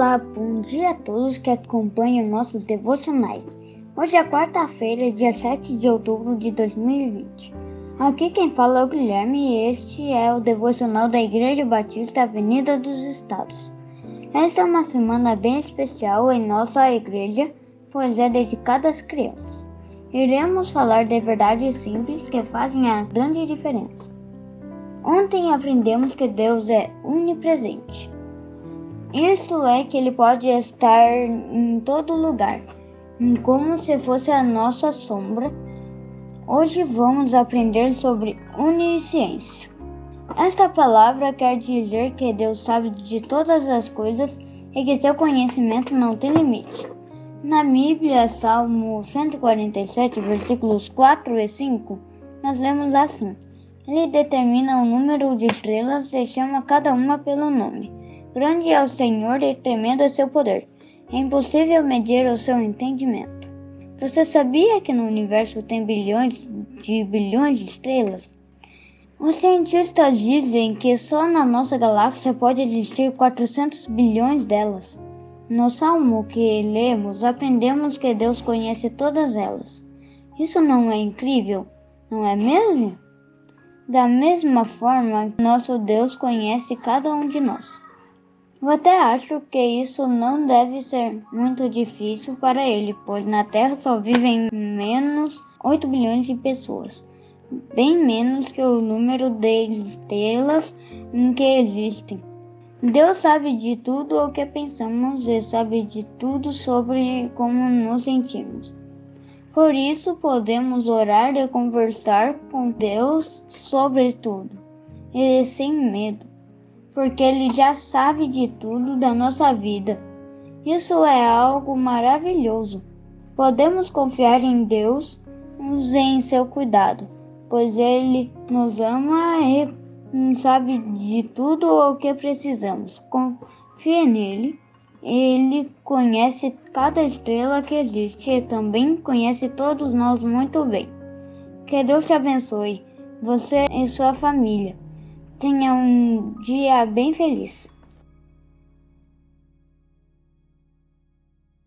Olá, bom dia a todos que acompanham nossos devocionais. Hoje é quarta-feira, dia 7 de outubro de 2020. Aqui quem fala é o Guilherme e este é o devocional da Igreja Batista Avenida dos Estados. Esta é uma semana bem especial em nossa igreja, pois é dedicada às crianças. Iremos falar de verdades simples que fazem a grande diferença. Ontem aprendemos que Deus é onipresente. Isso é que ele pode estar em todo lugar, como se fosse a nossa sombra. Hoje vamos aprender sobre onisciência. Esta palavra quer dizer que Deus sabe de todas as coisas e que seu conhecimento não tem limite. Na Bíblia, Salmo 147, versículos 4 e 5, nós lemos assim: Ele determina o número de estrelas e chama cada uma pelo nome. Grande é o Senhor e tremendo é seu poder. É impossível medir o seu entendimento. Você sabia que no universo tem bilhões de bilhões de estrelas? Os cientistas dizem que só na nossa galáxia pode existir 400 bilhões delas. No salmo que lemos, aprendemos que Deus conhece todas elas. Isso não é incrível, não é mesmo? Da mesma forma, nosso Deus conhece cada um de nós. Eu até acho que isso não deve ser muito difícil para ele, pois na Terra só vivem menos 8 bilhões de pessoas, bem menos que o número de estrelas que existem. Deus sabe de tudo o que pensamos e sabe de tudo sobre como nos sentimos. Por isso podemos orar e conversar com Deus sobre tudo, e sem medo porque Ele já sabe de tudo da nossa vida. Isso é algo maravilhoso. Podemos confiar em Deus e em seu cuidado, pois Ele nos ama e sabe de tudo o que precisamos. Confie nele. Ele conhece cada estrela que existe e também conhece todos nós muito bem. Que Deus te abençoe, você e sua família. Tenha um dia bem feliz.